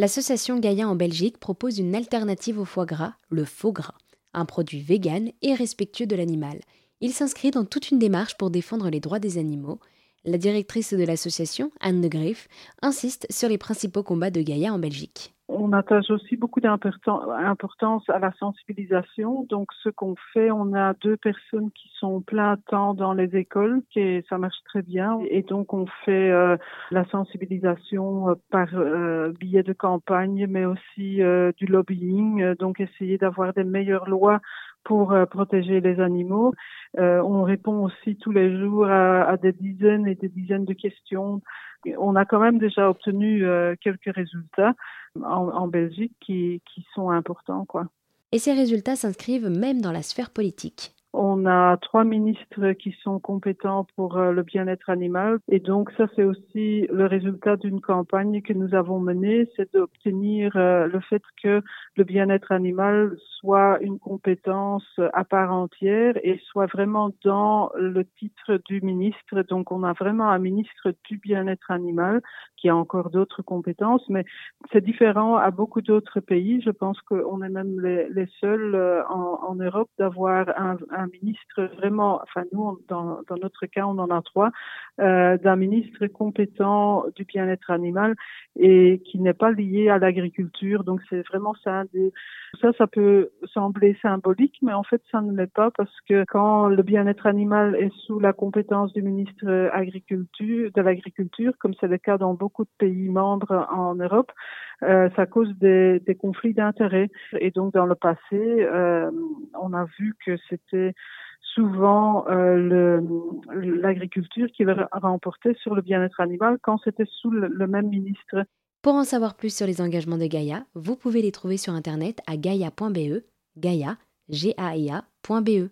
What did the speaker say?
L'association Gaïa en Belgique propose une alternative au foie gras, le faux gras, un produit vegan et respectueux de l'animal. Il s'inscrit dans toute une démarche pour défendre les droits des animaux. La directrice de l'association, Anne de Griff, insiste sur les principaux combats de Gaïa en Belgique on attache aussi beaucoup d'importance à la sensibilisation. Donc, ce qu'on fait, on a deux personnes qui sont plein temps dans les écoles, et ça marche très bien. Et donc, on fait euh, la sensibilisation euh, par euh, billets de campagne, mais aussi du lobbying. Donc, essayer d'avoir des meilleures lois pour protéger les animaux. on répond aussi tous les jours à, des dizaines et des dizaines de questions. On a quand même déjà obtenu quelques résultats en, Belgique qui, qui sont importants. Quoi. Et ces résultats s'inscrivent même dans la sphère politique. On a trois ministres qui sont compétents pour euh, le bien-être animal et donc ça c'est aussi le résultat d'une campagne que nous avons menée, c'est d'obtenir euh, le fait que le bien-être animal soit une compétence à part entière et soit vraiment dans le titre du ministre. Donc on a vraiment un ministre du bien-être animal qui a encore d'autres compétences, mais c'est différent à beaucoup d'autres pays. Je pense qu'on est même les, seuls euh, en, Europe d'avoir un, ministre vraiment, enfin nous, dans, dans, notre cas, on en a trois, euh, d'un ministre compétent du bien-être animal et qui n'est pas lié à l'agriculture. Donc c'est vraiment ça. Ça, ça peut sembler symbolique, mais en fait ça ne l'est pas parce que quand le bien-être animal est sous la compétence du ministre agriculture, de l'agriculture, comme c'est le cas dans beaucoup de pays membres en Europe, euh, ça cause des, conflits d'intérêts. Et donc dans le passé, euh, on a vu que c'était souvent euh, l'agriculture qui remportait sur le bien-être animal quand c'était sous le, même ministre. Pour en savoir plus sur les engagements de Gaïa, vous pouvez les trouver sur internet à gaia.be, gaia, g a i.